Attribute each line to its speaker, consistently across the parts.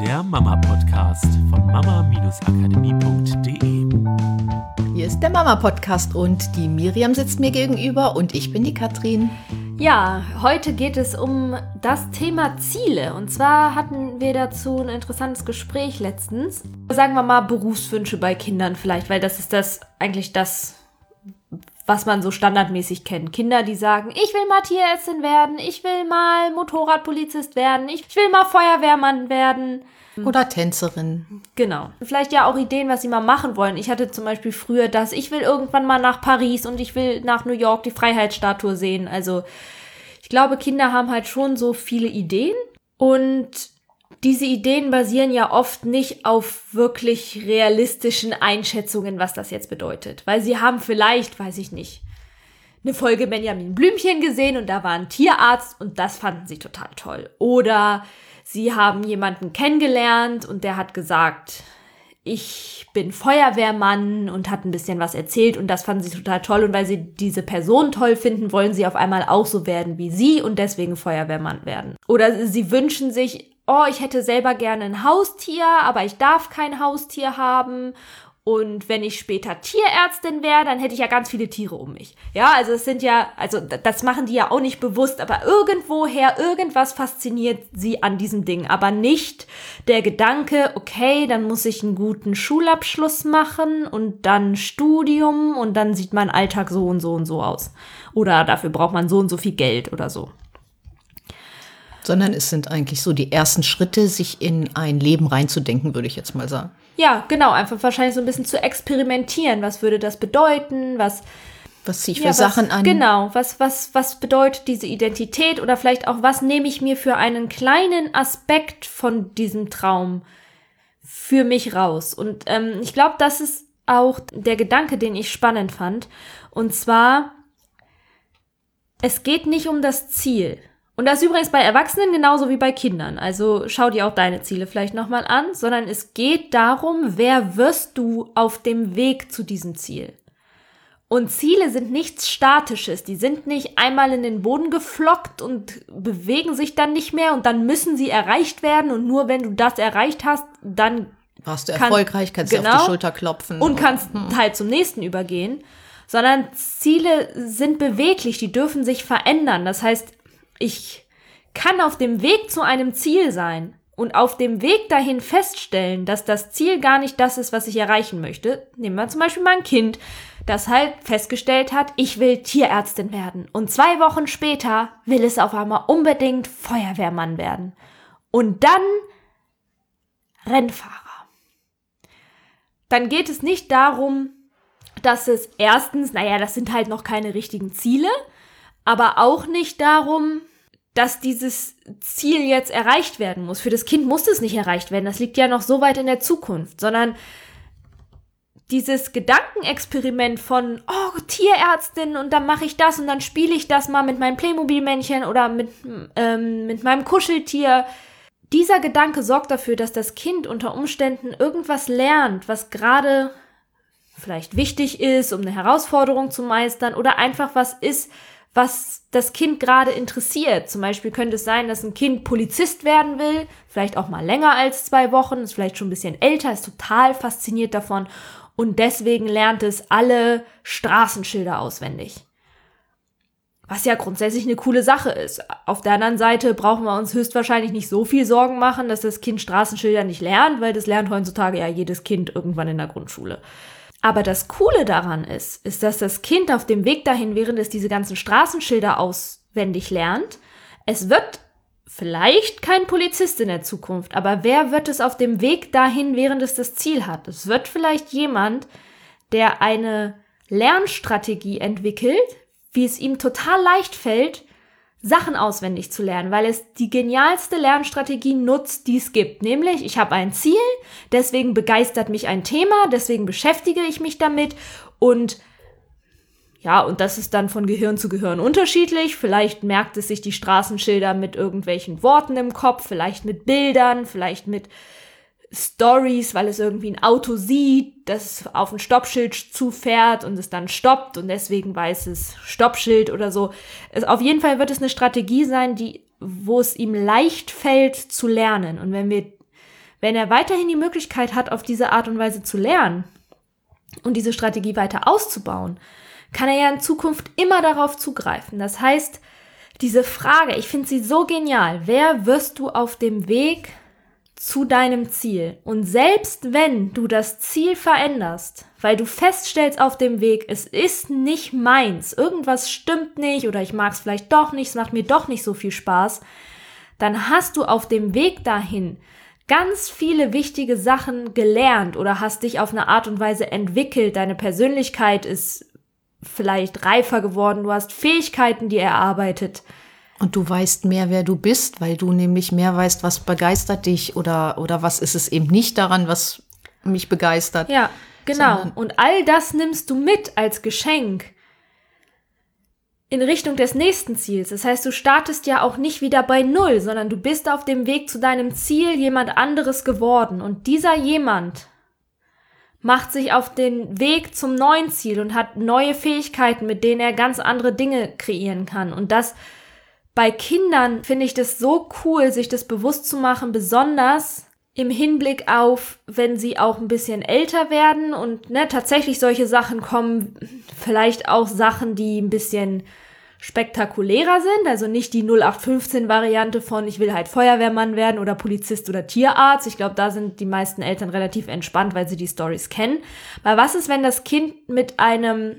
Speaker 1: der Mama-Podcast von mama-akademie.de.
Speaker 2: Hier ist der Mama-Podcast und die Miriam sitzt mir gegenüber und ich bin die Katrin.
Speaker 3: Ja, heute geht es um das Thema Ziele. Und zwar hatten wir dazu ein interessantes Gespräch letztens. Sagen wir mal Berufswünsche bei Kindern vielleicht, weil das ist das eigentlich das, was man so standardmäßig kennt. Kinder, die sagen, ich will mal Tierärztin werden, ich will mal Motorradpolizist werden, ich will mal Feuerwehrmann werden.
Speaker 2: Oder Tänzerin.
Speaker 3: Genau. Vielleicht ja auch Ideen, was sie mal machen wollen. Ich hatte zum Beispiel früher das, ich will irgendwann mal nach Paris und ich will nach New York die Freiheitsstatue sehen. Also ich glaube, Kinder haben halt schon so viele Ideen und diese Ideen basieren ja oft nicht auf wirklich realistischen Einschätzungen, was das jetzt bedeutet. Weil sie haben vielleicht, weiß ich nicht, eine Folge Benjamin Blümchen gesehen und da war ein Tierarzt und das fanden sie total toll. Oder sie haben jemanden kennengelernt und der hat gesagt, ich bin Feuerwehrmann und hat ein bisschen was erzählt und das fanden sie total toll und weil sie diese Person toll finden, wollen sie auf einmal auch so werden wie sie und deswegen Feuerwehrmann werden. Oder sie wünschen sich oh, ich hätte selber gerne ein Haustier, aber ich darf kein Haustier haben. Und wenn ich später Tierärztin wäre, dann hätte ich ja ganz viele Tiere um mich. Ja, also es sind ja, also das machen die ja auch nicht bewusst, aber irgendwoher, irgendwas fasziniert sie an diesem Ding. Aber nicht der Gedanke, okay, dann muss ich einen guten Schulabschluss machen und dann Studium und dann sieht mein Alltag so und so und so aus. Oder dafür braucht man so und so viel Geld oder so
Speaker 2: sondern es sind eigentlich so die ersten Schritte, sich in ein Leben reinzudenken, würde ich jetzt mal sagen.
Speaker 3: Ja, genau, einfach wahrscheinlich so ein bisschen zu experimentieren. Was würde das bedeuten? Was
Speaker 2: was ziehe ich für ja, Sachen an?
Speaker 3: Genau, was, was, was bedeutet diese Identität oder vielleicht auch, was nehme ich mir für einen kleinen Aspekt von diesem Traum für mich raus? Und ähm, ich glaube, das ist auch der Gedanke, den ich spannend fand. Und zwar, es geht nicht um das Ziel. Und das ist übrigens bei Erwachsenen genauso wie bei Kindern. Also schau dir auch deine Ziele vielleicht nochmal an, sondern es geht darum, wer wirst du auf dem Weg zu diesem Ziel. Und Ziele sind nichts Statisches. Die sind nicht einmal in den Boden geflockt und bewegen sich dann nicht mehr und dann müssen sie erreicht werden. Und nur wenn du das erreicht hast, dann
Speaker 2: warst du kann, erfolgreich, kannst genau, dir auf die genau. Schulter klopfen.
Speaker 3: Und kannst hm. halt zum nächsten übergehen. Sondern Ziele sind beweglich, die dürfen sich verändern. Das heißt, ich kann auf dem Weg zu einem Ziel sein und auf dem Weg dahin feststellen, dass das Ziel gar nicht das ist, was ich erreichen möchte. Nehmen wir zum Beispiel mein Kind, das halt festgestellt hat, ich will Tierärztin werden. Und zwei Wochen später will es auf einmal unbedingt Feuerwehrmann werden. Und dann Rennfahrer. Dann geht es nicht darum, dass es erstens, naja, das sind halt noch keine richtigen Ziele, aber auch nicht darum, dass dieses Ziel jetzt erreicht werden muss. Für das Kind muss es nicht erreicht werden. Das liegt ja noch so weit in der Zukunft, sondern dieses Gedankenexperiment von, oh, Tierärztin und dann mache ich das und dann spiele ich das mal mit meinem Playmobil-Männchen oder mit, ähm, mit meinem Kuscheltier. Dieser Gedanke sorgt dafür, dass das Kind unter Umständen irgendwas lernt, was gerade vielleicht wichtig ist, um eine Herausforderung zu meistern oder einfach was ist, was das Kind gerade interessiert. Zum Beispiel könnte es sein, dass ein Kind Polizist werden will, vielleicht auch mal länger als zwei Wochen, ist vielleicht schon ein bisschen älter, ist total fasziniert davon und deswegen lernt es alle Straßenschilder auswendig. Was ja grundsätzlich eine coole Sache ist. Auf der anderen Seite brauchen wir uns höchstwahrscheinlich nicht so viel Sorgen machen, dass das Kind Straßenschilder nicht lernt, weil das lernt heutzutage ja jedes Kind irgendwann in der Grundschule. Aber das Coole daran ist, ist, dass das Kind auf dem Weg dahin, während es diese ganzen Straßenschilder auswendig lernt, es wird vielleicht kein Polizist in der Zukunft, aber wer wird es auf dem Weg dahin, während es das Ziel hat? Es wird vielleicht jemand, der eine Lernstrategie entwickelt, wie es ihm total leicht fällt, Sachen auswendig zu lernen, weil es die genialste Lernstrategie nutzt, die es gibt. Nämlich, ich habe ein Ziel, deswegen begeistert mich ein Thema, deswegen beschäftige ich mich damit und ja, und das ist dann von Gehirn zu Gehirn unterschiedlich. Vielleicht merkt es sich die Straßenschilder mit irgendwelchen Worten im Kopf, vielleicht mit Bildern, vielleicht mit Stories, weil es irgendwie ein Auto sieht, das auf ein Stoppschild zufährt und es dann stoppt und deswegen weiß es Stoppschild oder so. Es, auf jeden Fall wird es eine Strategie sein, die, wo es ihm leicht fällt zu lernen. Und wenn wir, wenn er weiterhin die Möglichkeit hat, auf diese Art und Weise zu lernen und diese Strategie weiter auszubauen, kann er ja in Zukunft immer darauf zugreifen. Das heißt, diese Frage, ich finde sie so genial. Wer wirst du auf dem Weg zu deinem Ziel? Und selbst wenn du das Ziel veränderst, weil du feststellst auf dem Weg, es ist nicht meins, irgendwas stimmt nicht oder ich mag es vielleicht doch nicht, es macht mir doch nicht so viel Spaß, dann hast du auf dem Weg dahin ganz viele wichtige Sachen gelernt oder hast dich auf eine Art und Weise entwickelt. Deine Persönlichkeit ist vielleicht reifer geworden, du hast Fähigkeiten, die erarbeitet.
Speaker 2: Und du weißt mehr, wer du bist, weil du nämlich mehr weißt, was begeistert dich oder, oder was ist es eben nicht daran, was mich begeistert.
Speaker 3: Ja, genau. Und all das nimmst du mit als Geschenk in Richtung des nächsten Ziels. Das heißt, du startest ja auch nicht wieder bei Null, sondern du bist auf dem Weg zu deinem Ziel jemand anderes geworden. Und dieser jemand macht sich auf den Weg zum neuen Ziel und hat neue Fähigkeiten, mit denen er ganz andere Dinge kreieren kann. Und das bei Kindern finde ich das so cool, sich das bewusst zu machen, besonders im Hinblick auf, wenn sie auch ein bisschen älter werden und ne, tatsächlich solche Sachen kommen, vielleicht auch Sachen, die ein bisschen spektakulärer sind, also nicht die 0815-Variante von ich will halt Feuerwehrmann werden oder Polizist oder Tierarzt. Ich glaube, da sind die meisten Eltern relativ entspannt, weil sie die Stories kennen. Aber was ist, wenn das Kind mit einem,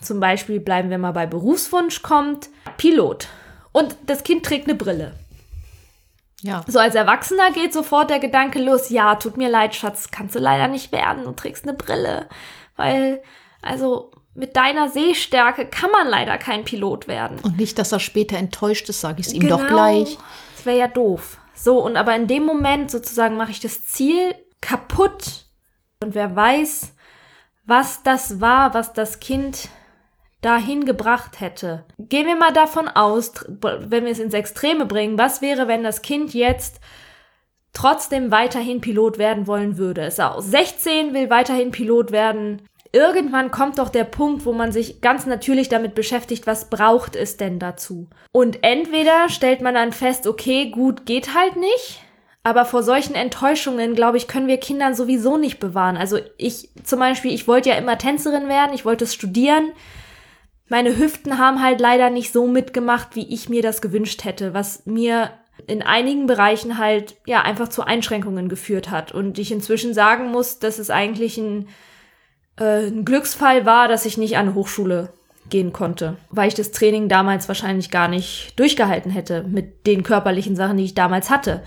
Speaker 3: zum Beispiel bleiben wir mal bei Berufswunsch kommt, Pilot und das Kind trägt eine Brille. Ja. So als Erwachsener geht sofort der Gedanke los, ja, tut mir leid, Schatz, kannst du leider nicht werden, du trägst eine Brille. Weil, also, mit deiner Sehstärke kann man leider kein Pilot werden.
Speaker 2: Und nicht, dass er später enttäuscht ist, sage ich es ihm genau, doch gleich.
Speaker 3: Das wäre ja doof. So, und aber in dem Moment sozusagen mache ich das Ziel kaputt. Und wer weiß, was das war, was das Kind dahin gebracht hätte. Gehen wir mal davon aus, wenn wir es ins Extreme bringen, was wäre, wenn das Kind jetzt trotzdem weiterhin Pilot werden wollen würde? Es auch 16, will weiterhin Pilot werden. Irgendwann kommt doch der Punkt, wo man sich ganz natürlich damit beschäftigt, was braucht es denn dazu? Und entweder stellt man dann fest, okay, gut, geht halt nicht. Aber vor solchen Enttäuschungen, glaube ich, können wir Kindern sowieso nicht bewahren. Also ich zum Beispiel, ich wollte ja immer Tänzerin werden, ich wollte studieren meine Hüften haben halt leider nicht so mitgemacht, wie ich mir das gewünscht hätte, was mir in einigen Bereichen halt ja einfach zu Einschränkungen geführt hat. Und ich inzwischen sagen muss, dass es eigentlich ein, äh, ein Glücksfall war, dass ich nicht an eine Hochschule gehen konnte, weil ich das Training damals wahrscheinlich gar nicht durchgehalten hätte mit den körperlichen Sachen, die ich damals hatte.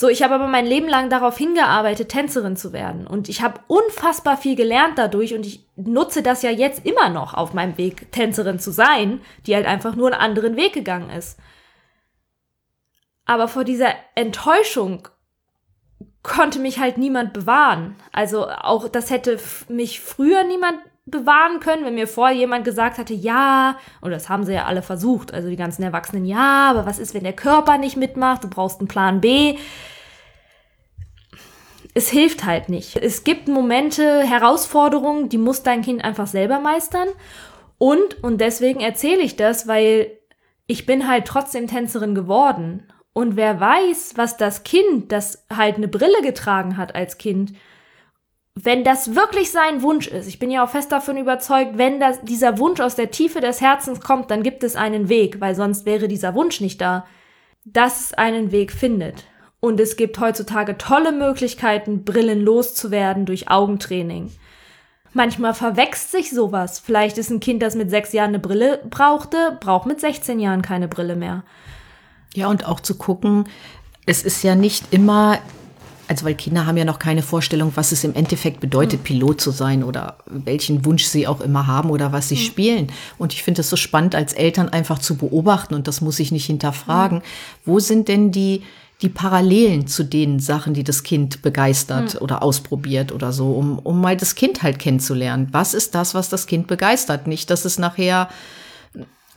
Speaker 3: So, ich habe aber mein Leben lang darauf hingearbeitet, Tänzerin zu werden. Und ich habe unfassbar viel gelernt dadurch und ich nutze das ja jetzt immer noch auf meinem Weg, Tänzerin zu sein, die halt einfach nur einen anderen Weg gegangen ist. Aber vor dieser Enttäuschung konnte mich halt niemand bewahren. Also auch das hätte mich früher niemand bewahren können, wenn mir vorher jemand gesagt hatte, ja, und das haben sie ja alle versucht, also die ganzen Erwachsenen, ja, aber was ist, wenn der Körper nicht mitmacht, du brauchst einen Plan B. Es hilft halt nicht. Es gibt Momente, Herausforderungen, die muss dein Kind einfach selber meistern. Und, und deswegen erzähle ich das, weil ich bin halt trotzdem Tänzerin geworden. Und wer weiß, was das Kind, das halt eine Brille getragen hat als Kind, wenn das wirklich sein Wunsch ist, ich bin ja auch fest davon überzeugt, wenn das, dieser Wunsch aus der Tiefe des Herzens kommt, dann gibt es einen Weg, weil sonst wäre dieser Wunsch nicht da, dass es einen Weg findet. Und es gibt heutzutage tolle Möglichkeiten, Brillen loszuwerden durch Augentraining. Manchmal verwächst sich sowas. Vielleicht ist ein Kind, das mit sechs Jahren eine Brille brauchte, braucht mit 16 Jahren keine Brille mehr.
Speaker 2: Ja, und auch zu gucken, es ist ja nicht immer also weil Kinder haben ja noch keine Vorstellung, was es im Endeffekt bedeutet, mhm. Pilot zu sein oder welchen Wunsch sie auch immer haben oder was sie mhm. spielen. Und ich finde es so spannend, als Eltern einfach zu beobachten und das muss ich nicht hinterfragen. Mhm. Wo sind denn die, die Parallelen zu den Sachen, die das Kind begeistert mhm. oder ausprobiert oder so, um, um mal das Kind halt kennenzulernen. Was ist das, was das Kind begeistert? Nicht, dass es nachher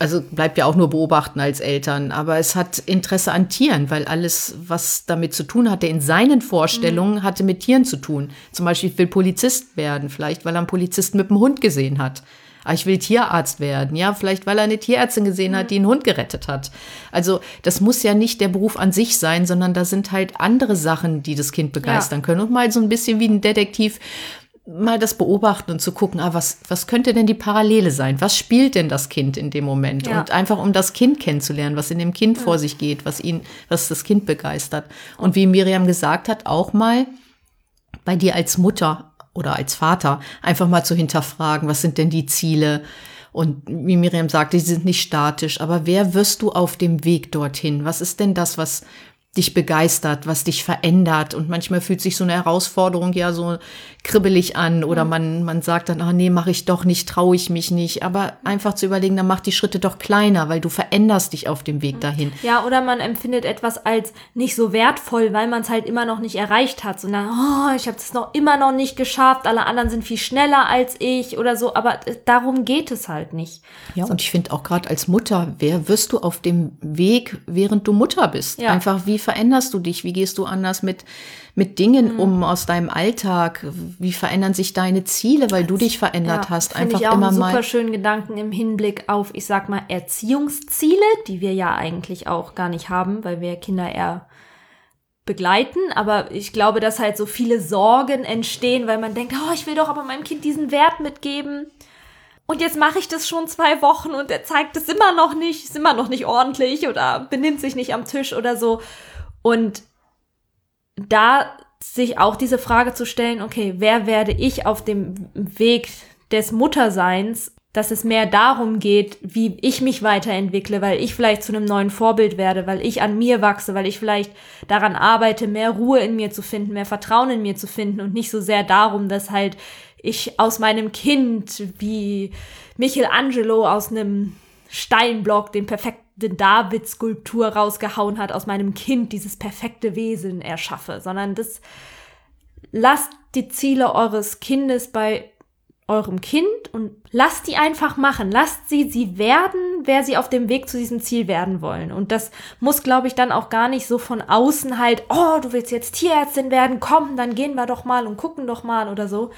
Speaker 2: also bleibt ja auch nur beobachten als Eltern, aber es hat Interesse an Tieren, weil alles, was damit zu tun hatte, in seinen Vorstellungen, mhm. hatte mit Tieren zu tun. Zum Beispiel will Polizist werden, vielleicht weil er einen Polizisten mit dem Hund gesehen hat. Ah, ich will Tierarzt werden. Ja, vielleicht weil er eine Tierärztin gesehen hat, die einen Hund gerettet hat. Also das muss ja nicht der Beruf an sich sein, sondern da sind halt andere Sachen, die das Kind begeistern ja. können. Und mal so ein bisschen wie ein Detektiv mal das beobachten und zu gucken, ah, was, was könnte denn die Parallele sein? Was spielt denn das Kind in dem Moment? Ja. Und einfach um das Kind kennenzulernen, was in dem Kind ja. vor sich geht, was ihn, was das Kind begeistert. Und wie Miriam gesagt hat, auch mal bei dir als Mutter oder als Vater einfach mal zu hinterfragen, was sind denn die Ziele? Und wie Miriam sagt, die sind nicht statisch, aber wer wirst du auf dem Weg dorthin? Was ist denn das, was, dich begeistert, was dich verändert. Und manchmal fühlt sich so eine Herausforderung ja so kribbelig an oder man, man sagt dann, ah nee, mache ich doch nicht, traue ich mich nicht. Aber einfach zu überlegen, dann mach die Schritte doch kleiner, weil du veränderst dich auf dem Weg mhm. dahin.
Speaker 3: Ja, oder man empfindet etwas als nicht so wertvoll, weil man es halt immer noch nicht erreicht hat. Sondern, oh, ich habe es noch immer noch nicht geschafft, alle anderen sind viel schneller als ich oder so. Aber darum geht es halt nicht.
Speaker 2: Ja, so. und ich finde auch gerade als Mutter, wer wirst du auf dem Weg, während du Mutter bist? Ja. Einfach wie veränderst du dich? Wie gehst du anders mit, mit Dingen mhm. um aus deinem Alltag? Wie verändern sich deine Ziele, weil du dich verändert ja, hast?
Speaker 3: Einfach ich auch immer einen super schönen Gedanken im Hinblick auf, ich sag mal, Erziehungsziele, die wir ja eigentlich auch gar nicht haben, weil wir Kinder eher begleiten, aber ich glaube, dass halt so viele Sorgen entstehen, weil man denkt, oh, ich will doch aber meinem Kind diesen Wert mitgeben. Und jetzt mache ich das schon zwei Wochen und er zeigt es immer noch nicht, ist immer noch nicht ordentlich oder benimmt sich nicht am Tisch oder so. Und da sich auch diese Frage zu stellen, okay, wer werde ich auf dem Weg des Mutterseins, dass es mehr darum geht, wie ich mich weiterentwickle, weil ich vielleicht zu einem neuen Vorbild werde, weil ich an mir wachse, weil ich vielleicht daran arbeite, mehr Ruhe in mir zu finden, mehr Vertrauen in mir zu finden und nicht so sehr darum, dass halt ich aus meinem Kind wie Michelangelo aus einem Steinblock den perfekten David-Skulptur rausgehauen hat, aus meinem Kind dieses perfekte Wesen erschaffe, sondern das lasst die Ziele eures Kindes bei eurem Kind und lasst die einfach machen. Lasst sie sie werden, wer sie auf dem Weg zu diesem Ziel werden wollen. Und das muss, glaube ich, dann auch gar nicht so von außen halt, oh, du willst jetzt Tierärztin werden, komm, dann gehen wir doch mal und gucken doch mal oder so,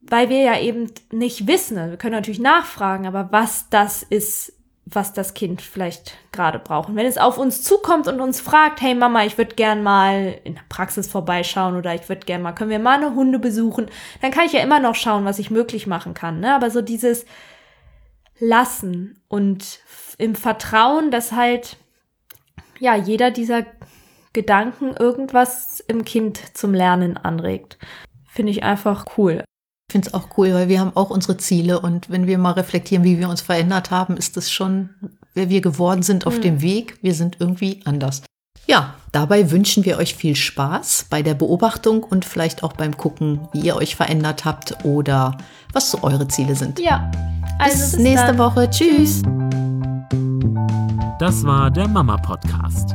Speaker 3: weil wir ja eben nicht wissen, wir können natürlich nachfragen, aber was das ist, was das Kind vielleicht gerade braucht. Und wenn es auf uns zukommt und uns fragt, hey Mama, ich würde gern mal in der Praxis vorbeischauen oder ich würde gern mal, können wir mal eine Hunde besuchen, dann kann ich ja immer noch schauen, was ich möglich machen kann. Ne? Aber so dieses Lassen und im Vertrauen, dass halt ja jeder dieser Gedanken irgendwas im Kind zum Lernen anregt, finde ich einfach cool.
Speaker 2: Ich finde es auch cool, weil wir haben auch unsere Ziele und wenn wir mal reflektieren, wie wir uns verändert haben, ist es schon, wer wir geworden sind auf mhm. dem Weg. Wir sind irgendwie anders. Ja, dabei wünschen wir euch viel Spaß bei der Beobachtung und vielleicht auch beim Gucken, wie ihr euch verändert habt oder was so eure Ziele sind.
Speaker 3: Ja,
Speaker 2: also bis, bis nächste dann. Woche. Tschüss.
Speaker 1: Das war der Mama Podcast,